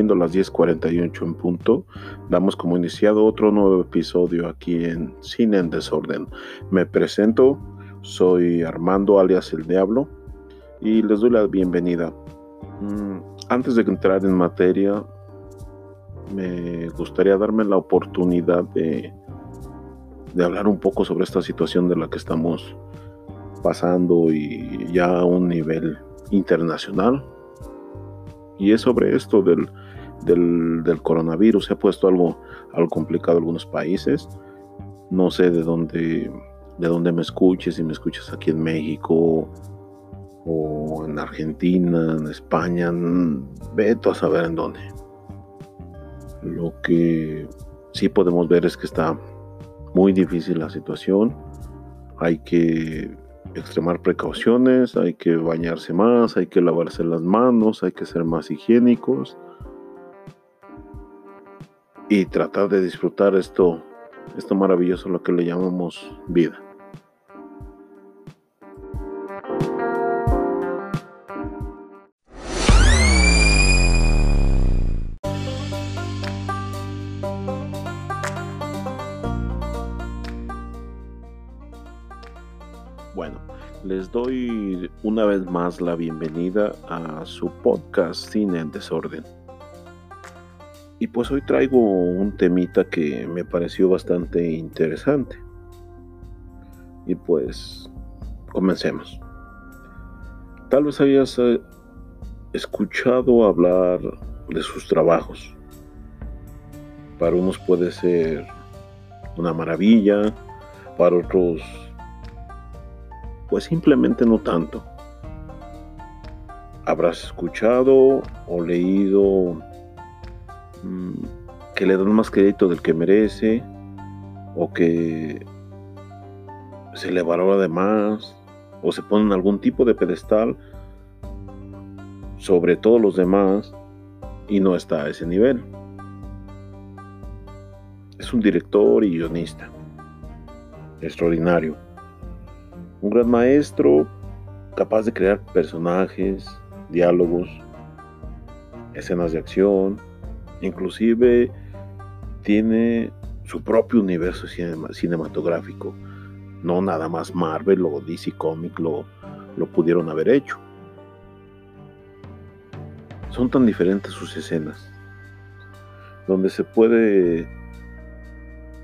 siendo las 10:48 en punto, damos como iniciado otro nuevo episodio aquí en Cine en Desorden. Me presento, soy Armando alias El Diablo y les doy la bienvenida. Mm, antes de entrar en materia, me gustaría darme la oportunidad de, de hablar un poco sobre esta situación de la que estamos pasando y ya a un nivel internacional. Y es sobre esto del, del, coronavirus. Se ha puesto algo, algo complicado en algunos países. No sé de dónde, de dónde me escuches, si me escuchas aquí en México o en Argentina, en España, veto a saber en dónde. Lo que sí podemos ver es que está muy difícil la situación. Hay que extremar precauciones, hay que bañarse más, hay que lavarse las manos, hay que ser más higiénicos y tratar de disfrutar esto, esto maravilloso, lo que le llamamos vida. Bueno, les doy una vez más la bienvenida a su podcast Cine en Desorden. Y pues hoy traigo un temita que me pareció bastante interesante. Y pues comencemos. Tal vez hayas eh, escuchado hablar de sus trabajos. Para unos puede ser una maravilla, para otros pues simplemente no tanto. Habrás escuchado o leído que le dan más crédito del que merece o que se le valora de más o se pone en algún tipo de pedestal sobre todos los demás y no está a ese nivel. Es un director y guionista extraordinario un gran maestro capaz de crear personajes, diálogos, escenas de acción, inclusive tiene su propio universo cinematográfico. No nada más Marvel o DC Comics lo, lo pudieron haber hecho. Son tan diferentes sus escenas, donde se puede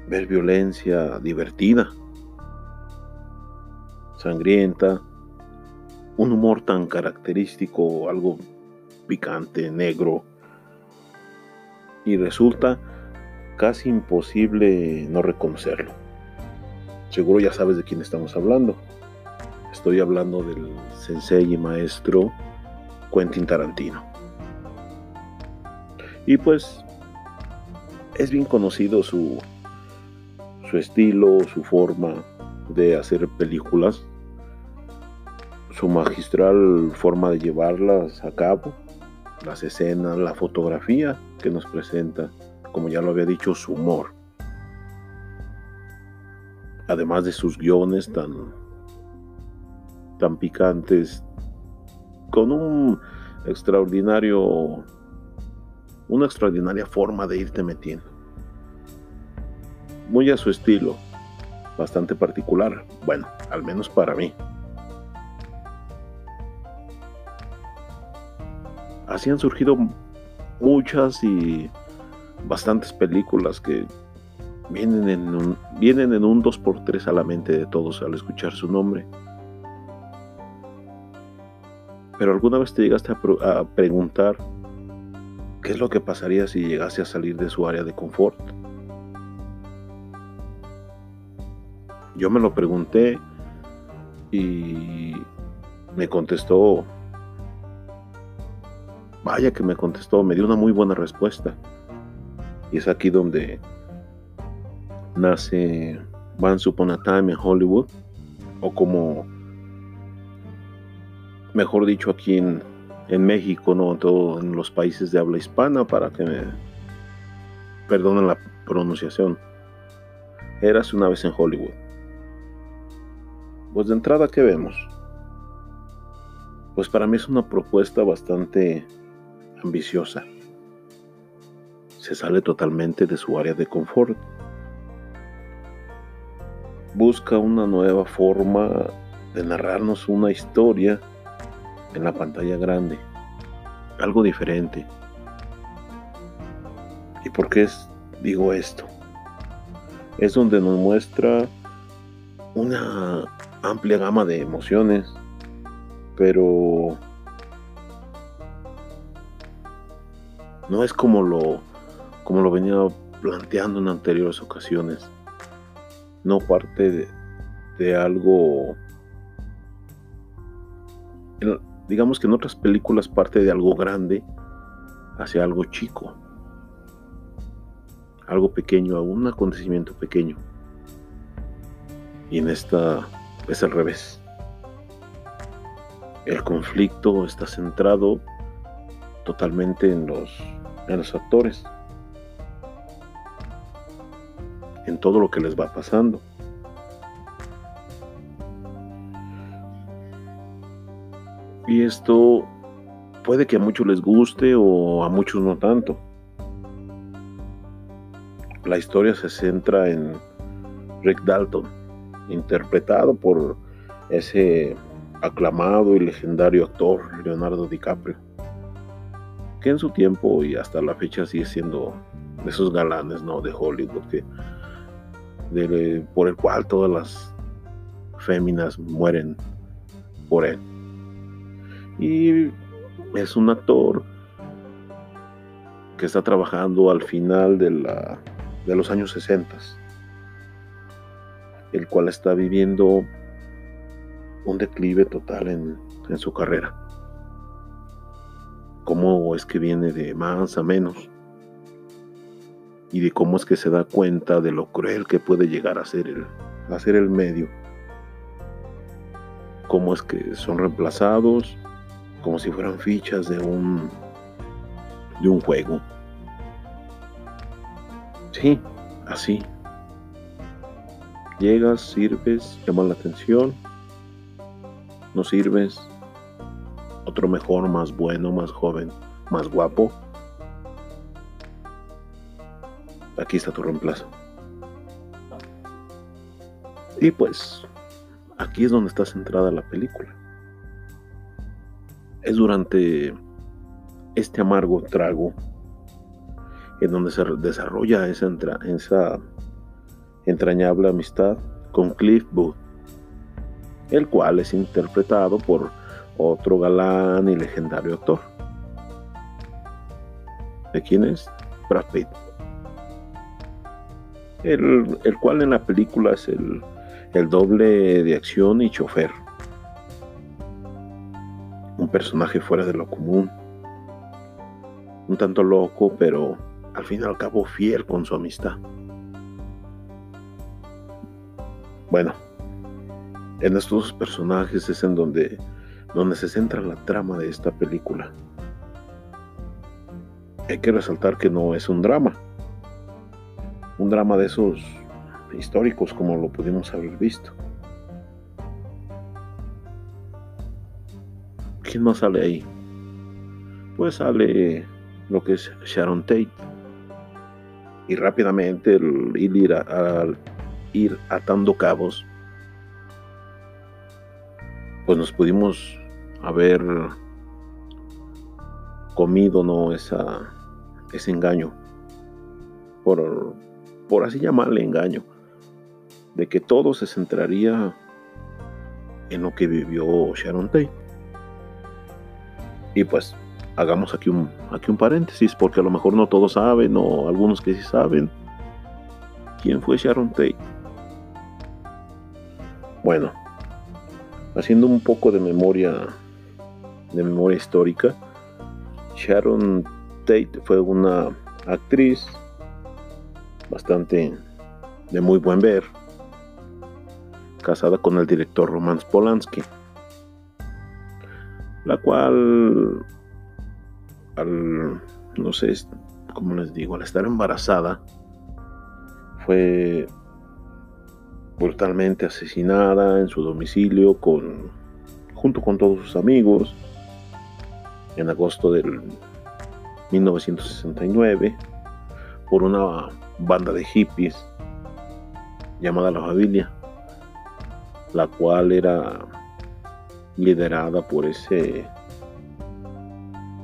ver violencia divertida, sangrienta, un humor tan característico, algo picante, negro, y resulta casi imposible no reconocerlo. Seguro ya sabes de quién estamos hablando. Estoy hablando del sensei y maestro Quentin Tarantino. Y pues es bien conocido su, su estilo, su forma de hacer películas su magistral forma de llevarlas a cabo, las escenas, la fotografía que nos presenta, como ya lo había dicho, su humor. Además de sus guiones tan, tan picantes, con un extraordinario, una extraordinaria forma de irte metiendo. Muy a su estilo, bastante particular, bueno, al menos para mí. así han surgido muchas y bastantes películas que vienen en un, vienen en un 2x3 a la mente de todos al escuchar su nombre. Pero alguna vez te llegaste a, a preguntar qué es lo que pasaría si llegase a salir de su área de confort. Yo me lo pregunté y me contestó Vaya que me contestó, me dio una muy buena respuesta. Y es aquí donde nace Once Upon a Time en Hollywood, o como, mejor dicho, aquí en, México, ¿no? Todo, en los países de habla hispana, para que me perdonen la pronunciación. Eras una vez en Hollywood. Pues de entrada, ¿qué vemos? Pues para mí es una propuesta bastante ambiciosa. Se sale totalmente de su área de confort. Busca una nueva forma de narrarnos una historia en la pantalla grande, algo diferente. ¿Y por qué digo esto? Es donde nos muestra una amplia gama de emociones, pero no es como lo como lo venía planteando en anteriores ocasiones. No parte de, algo digamos que en otras películas parte de algo grande hacia algo chico, algo pequeño, un acontecimiento pequeño. Y en esta es al revés. El conflicto está centrado totalmente en los, en los actores, todo lo que les va pasando. Y esto puede que a muchos les guste o a muchos no tanto. La historia se centra en Rick Dalton, interpretado por ese aclamado y legendario actor Leonardo DiCaprio, que en su tiempo y hasta la fecha sigue siendo de esos galanes ¿no? de Hollywood, que, por el cual todas las féminas mueren por él. Y es un actor que está trabajando al final de, la, de los años 60, el cual está viviendo un declive total en, en su carrera. Cómo es que viene de más a menos y de cómo es que se da cuenta de lo cruel que puede llegar a ser el, a ser el medio. Cómo es que son reemplazados como si fueran fichas de un de un juego. Sí, así. Llegas, sirves, llamas la atención, no sirves, otro mejor, más bueno, más joven, más guapo. Aquí está tu reemplazo. Y pues, aquí es donde está centrada la película es durante este amargo trago en donde se desarrolla esa, esa entrañable amistad con Cliff Booth, el cual es interpretado por otro galán y legendario actor. ¿De quién es? Brad Pitt. El, el cual en la película es el, el doble de acción y chofer un personaje fuera de lo común, un tanto loco, pero al fin y al cabo fiel con su amistad. Bueno, en estos dos personajes es en donde, donde se centra la trama de esta película. Hay que resaltar que no es un drama, un drama de esos históricos como lo pudimos haber visto. ¿Quién más sale ahí? Pues sale lo que es Sharon Tate. Y rápidamente el ir, al ir atando cabos, pues nos pudimos haber comido no esa ese engaño por, por así llamarle engaño de que todo se centraría en lo que vivió Sharon Tate y pues hagamos aquí un, aquí un paréntesis, porque a lo mejor no todos saben, o algunos que sí saben. ¿Quién fue Sharon Tate? Bueno, haciendo un poco de memoria, de memoria histórica, Sharon Tate fue una actriz bastante de muy buen ver, casada con el director Roman Polanski la cual, al, no sé, cómo les digo, al estar embarazada, fue brutalmente asesinada en su domicilio con, junto con todos sus amigos en agosto del 1969 por una banda de hippies llamada La Familia, la cual era liderada por ese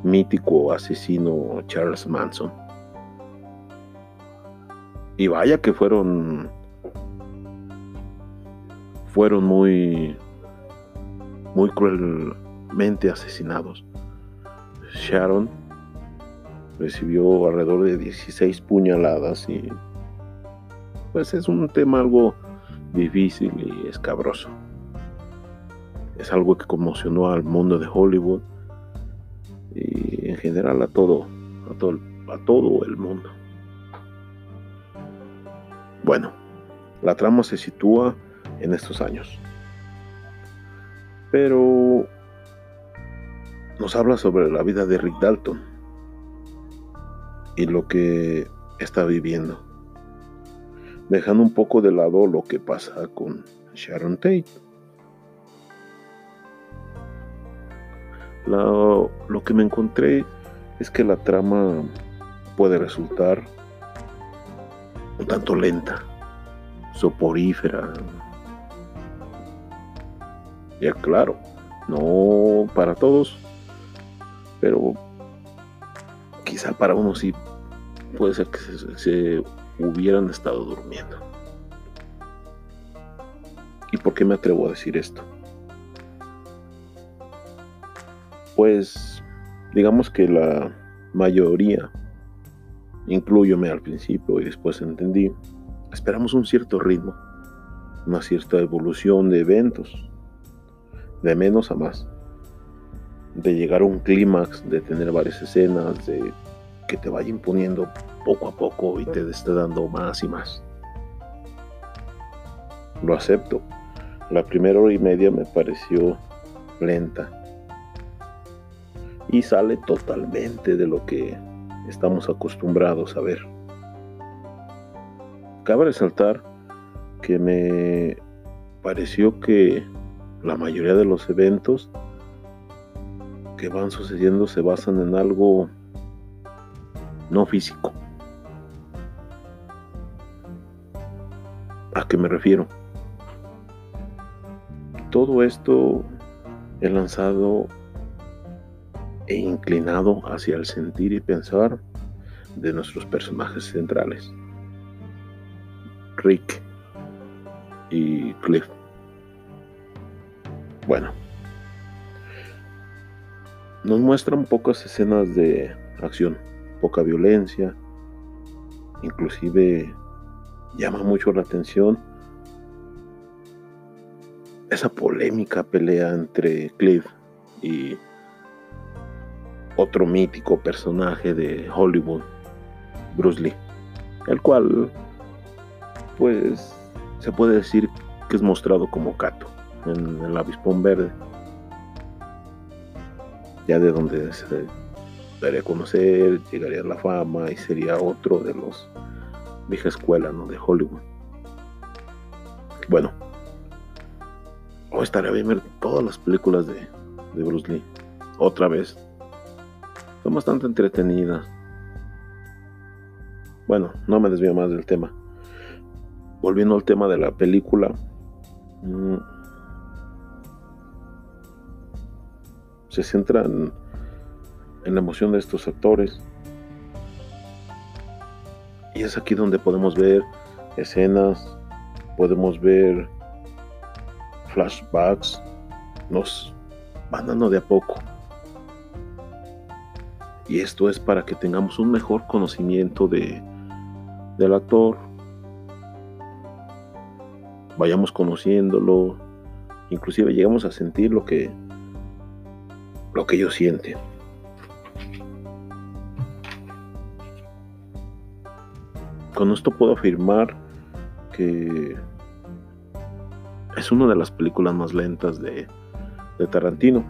mítico asesino Charles Manson. Y vaya que fueron fueron muy muy cruelmente asesinados. Sharon recibió alrededor de 16 puñaladas y pues es un tema algo difícil y escabroso. Es algo que conmocionó al mundo de Hollywood y en general a todo, a todo, a todo el mundo. Bueno, la trama se sitúa en estos años. Pero nos habla sobre la vida de Rick Dalton y lo que está viviendo, dejando un poco de lado lo que pasa con Sharon Tate. lo que me encontré es que la trama puede resultar un tanto lenta, soporífera. Ya claro, no para todos, pero quizá para uno sí puede ser que se, hubieran estado durmiendo. ¿Y por qué me atrevo a decir esto? Pues digamos que la mayoría, incluyome al principio y después entendí, esperamos un cierto ritmo, una cierta evolución de eventos, de menos a más de llegar a un clímax, de tener varias escenas, de que te vaya imponiendo poco a poco y te esté dando más y más. Lo acepto. La primera hora y media me pareció lenta. Y sale totalmente de lo que estamos acostumbrados a ver. Cabe resaltar que me pareció que la mayoría de los eventos que van sucediendo se basan en algo no físico. ¿A qué me refiero? Todo esto he lanzado e inclinado hacia el sentir y pensar de nuestros personajes centrales, Rick y Cliff. Bueno, nos muestran pocas escenas de acción, poca violencia, inclusive llama mucho la atención esa polémica pelea entre Cliff y otro mítico personaje de Hollywood, Bruce Lee, el cual pues se puede decir que es mostrado como Kato en el avispón verde ya de donde se daría a conocer, llegaría a la fama y sería otro de los vieja escuela ¿no? de Hollywood. Bueno, hoy estaría bien ver todas las películas de, de Bruce Lee. Otra vez. Son bastante entretenidas. Bueno, no me desvío más del tema. Volviendo al tema de la película. Mm, se centran en la emoción de estos actores. Y es aquí donde podemos ver escenas, podemos ver flashbacks, nos van dando de a poco. Y esto es para que tengamos un mejor conocimiento de, del actor, vayamos conociéndolo, inclusive llegamos a sentir lo que lo que ellos sienten. Con esto puedo afirmar que es una de las películas más lentas de, Tarantino.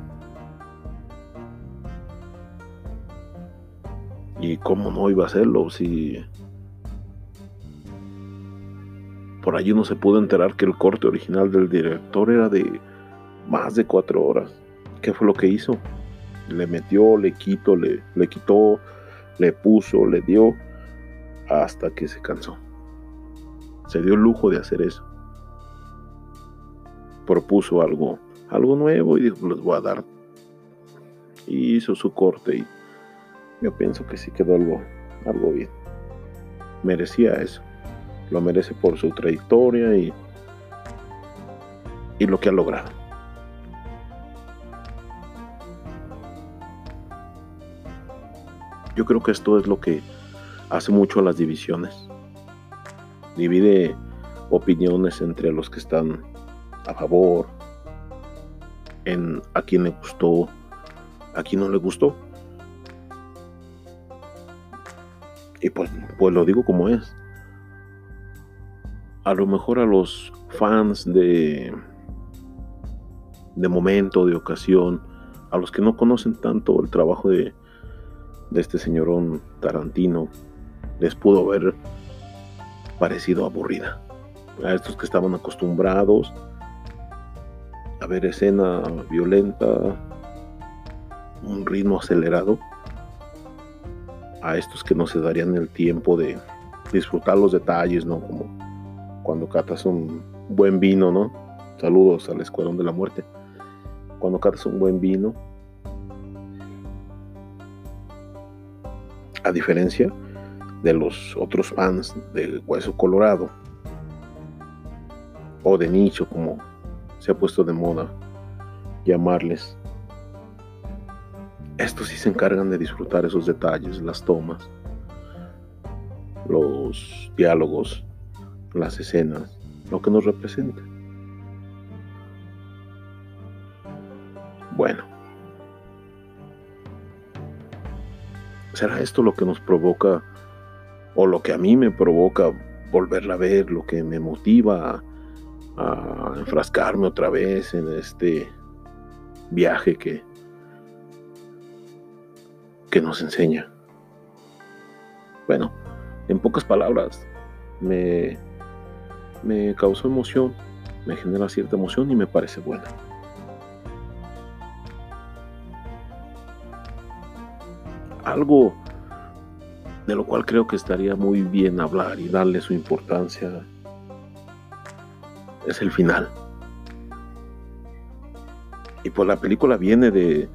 Y cómo no iba a hacerlo si por allí no se pudo enterar que el corte original del director era de más de cuatro horas. ¿Qué fue lo que hizo? Le metió, le quitó, le, le quitó, le puso, le dio. Hasta que se cansó. Se dio el lujo de hacer eso. Propuso algo, algo nuevo y dijo, les voy a dar. Y hizo su corte y yo pienso que sí quedó algo, algo bien. Merecía eso. Lo merece por su trayectoria y, y lo que ha logrado. Yo creo que esto es lo que hace mucho las divisiones. Divide opiniones entre los que están a favor, en a quien le gustó, a quien no le gustó. Y pues, pues lo digo como es. A lo mejor a los fans de, de momento, de ocasión, a los que no conocen tanto el trabajo de, de este señorón Tarantino les pudo haber parecido aburrida. A estos que estaban acostumbrados a ver escena violenta, un ritmo acelerado, a estos que no se darían el tiempo de disfrutar los detalles, ¿no? Como cuando catas un buen vino, ¿no? Saludos al Escuadrón de la Muerte. Cuando catas un buen vino, a diferencia de los otros fans de Hueso Colorado o de nicho como se ha puesto de moda llamarles. Estos sí se encargan de disfrutar esos detalles, las tomas, los diálogos, las escenas, lo que nos representa. Bueno, ¿Será esto lo que nos provoca o lo que a mí me provoca volverla a ver, lo que me motiva a, enfrascarme otra vez en este viaje que, que nos enseña? Bueno, en pocas palabras, me, me causó emoción, me genera cierta emoción y me parece buena. algo de lo cual creo que estaría muy bien hablar y darle su importancia es el final. Y pues la película viene de,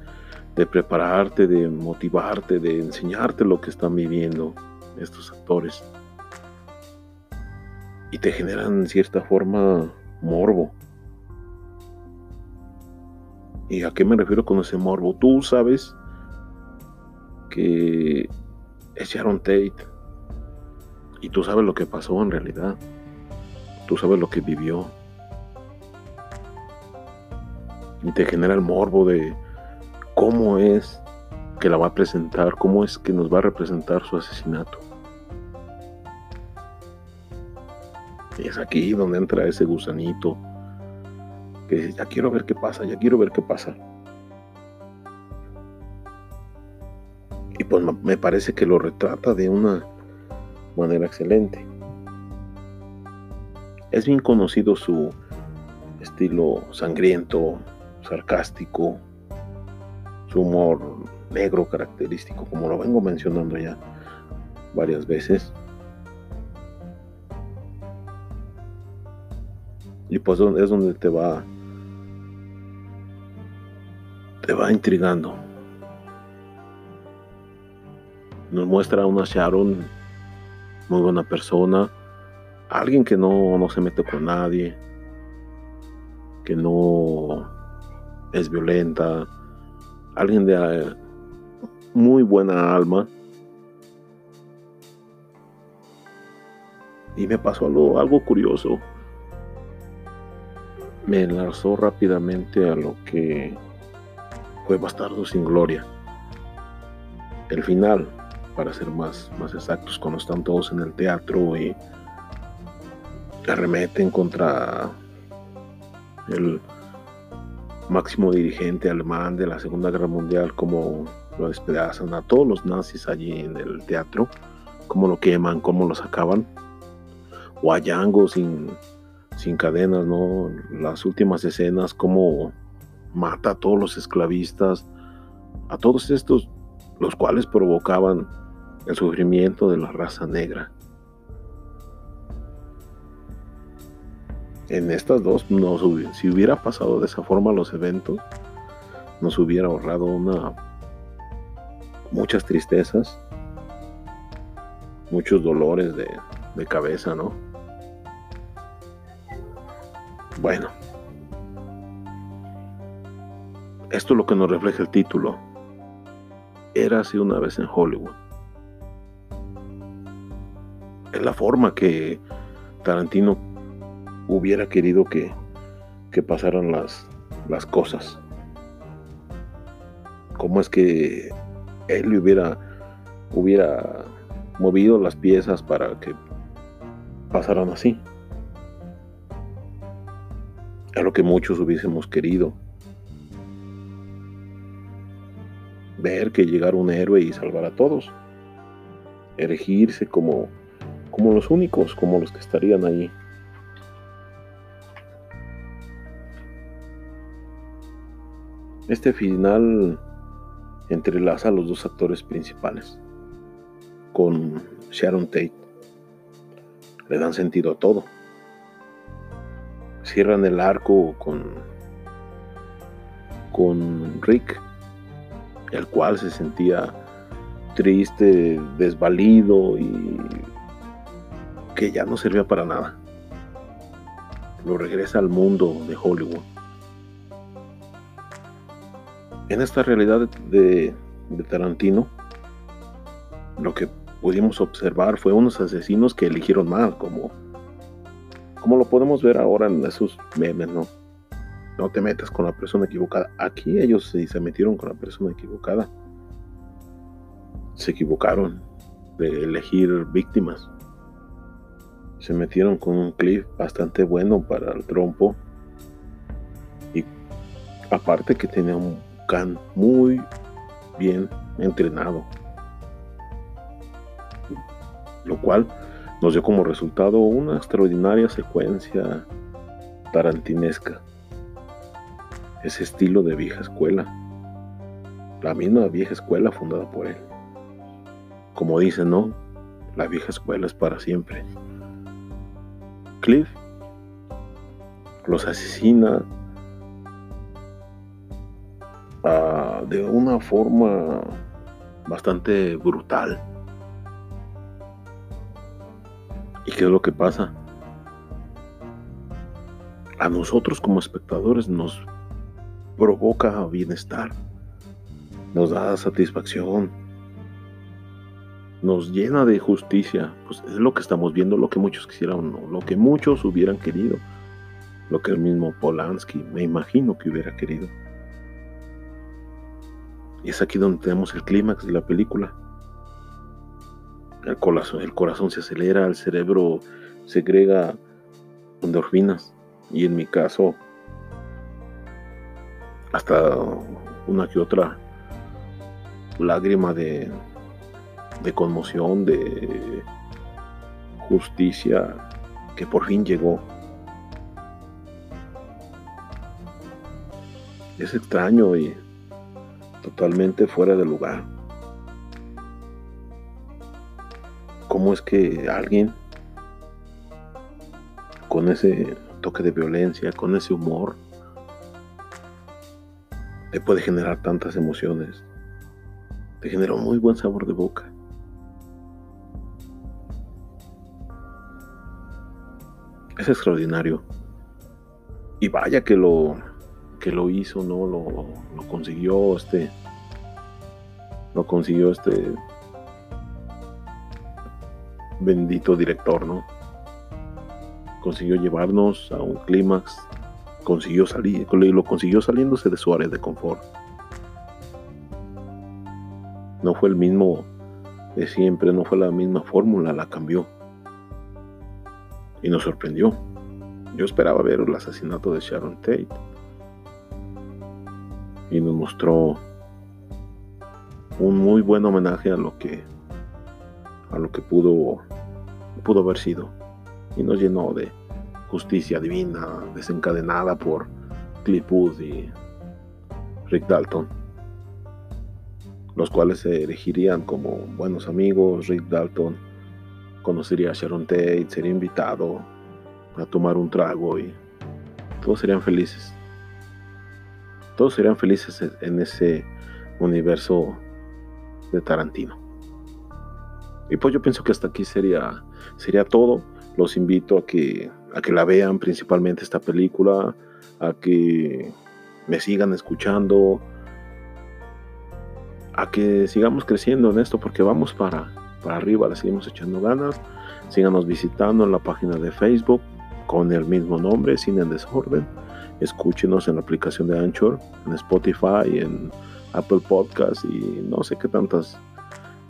de prepararte, de motivarte, de enseñarte lo que están viviendo estos actores. Y te generan en cierta forma morbo. ¿Y a qué me refiero con ese morbo? Tú sabes que es Sharon Tate. Y tú sabes lo que pasó en realidad. Tú sabes lo que vivió. Y te genera el morbo de cómo es que la va a presentar, cómo es que nos va a representar su asesinato. Y es aquí donde entra ese gusanito que dice, ya quiero ver qué pasa, ya quiero ver qué pasa. Me parece que lo retrata de una manera excelente. Es bien conocido su estilo sangriento, sarcástico, su humor negro característico, como lo vengo mencionando ya varias veces. Y pues es donde te va te va intrigando nos muestra una Sharon muy buena persona, alguien que no, no se mete con nadie, que no es violenta, alguien de eh, muy buena alma. Y me pasó algo, algo curioso. Me enlazó rápidamente a lo que fue Bastardo sin Gloria. El final, para ser más, más exactos, cuando están todos en el teatro y arremeten contra el máximo dirigente alemán de la Segunda Guerra Mundial, como lo despedazan a todos los nazis allí en el teatro, cómo lo queman, cómo lo sacaban, o a sin, sin cadenas, ¿no? Las últimas escenas, cómo mata a todos los esclavistas, a todos estos, los cuales provocaban el sufrimiento de la raza negra. En estas dos, no, si hubiera pasado de esa forma los eventos, nos hubiera ahorrado una, muchas tristezas, muchos dolores de, cabeza, ¿no? Bueno, esto es lo que nos refleja el título. Érase una vez en Hollywood. La forma que Tarantino hubiera querido que, que pasaran las, las cosas. ¿Cómo es que él hubiera, hubiera movido las piezas para que pasaran así? Es lo que muchos hubiésemos querido. Ver que llegara un héroe y salvar a todos. Erigirse como, como los únicos, como los que estarían ahí. Este final entrelaza a los dos actores principales con Sharon Tate. Le dan sentido a todo. Cierran el arco con con Rick, el cual se sentía triste, desvalido y que ya no servía para nada. Lo regresa al mundo de Hollywood en esta realidad de, Tarantino, lo que pudimos observar fue unos asesinos que eligieron mal, como, como lo podemos ver ahora en esos memes, ¿no? No te metas con la persona equivocada. Aquí ellos sí se metieron con la persona equivocada. Se equivocaron de elegir víctimas. Se metieron con un clip bastante bueno para el trompo. Y aparte que tenía un muy bien entrenado. Lo cual nos dio como resultado una extraordinaria secuencia tarantinesca. Ese estilo de vieja escuela. La misma vieja escuela fundada por él. Como dice, ¿no? La vieja escuela es para siempre. Cliff los asesina de una forma bastante brutal. ¿Y qué es lo que pasa? A nosotros como espectadores nos provoca bienestar, nos da satisfacción, nos llena de justicia. Pues es lo que estamos viendo, lo que muchos quisieran, lo que muchos hubieran querido, lo que el mismo Polanski me imagino que hubiera querido. Y es aquí donde tenemos el clímax de la película. El corazón, el corazón se acelera, el cerebro segrega endorfinas. Y en mi caso, hasta una que otra lágrima de, de conmoción, de justicia que por fin llegó. Es extraño y totalmente fuera de lugar. ¿Cómo es que alguien con ese toque de violencia, con ese humor, le puede generar tantas emociones? Te genera muy buen sabor de boca. Extraordinario. Y vaya que lo que lo hizo, ¿no? Lo, lo consiguió este. Lo consiguió este bendito director, ¿no? Consiguió llevarnos a un clímax, consiguió salir, lo consiguió saliéndose de su área de confort. No fue el mismo de siempre, no fue la misma fórmula, la cambió. Y nos sorprendió. Yo esperaba ver el asesinato de Sharon Tate y nos mostró un muy buen homenaje a lo que a lo que pudo pudo haber sido y nos llenó de justicia divina desencadenada por Cliff y Rick Dalton los cuales se elegirían como buenos amigos Rick Dalton conocería a Sharon Tate sería invitado a tomar un trago y todos serían felices. Todos serían felices en ese universo de Tarantino. Y pues yo pienso que hasta aquí sería, sería todo. Los invito a que, a que la vean principalmente esta película, a que me sigan escuchando, a que sigamos creciendo en esto porque vamos para, arriba, le seguimos echando ganas. Síganos visitando en la página de Facebook con el mismo nombre, Sin en Desorden. Escúchenos en la aplicación de Anchor, en Spotify, en Apple Podcast y no sé qué tantas,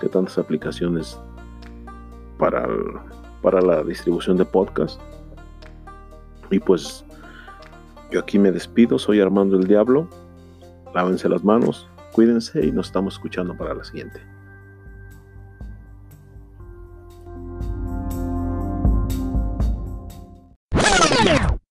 qué tantas aplicaciones para, para la distribución de podcast. Y pues yo aquí me despido, soy Armando el Diablo. Lávense las manos, cuídense y nos estamos escuchando para la siguiente.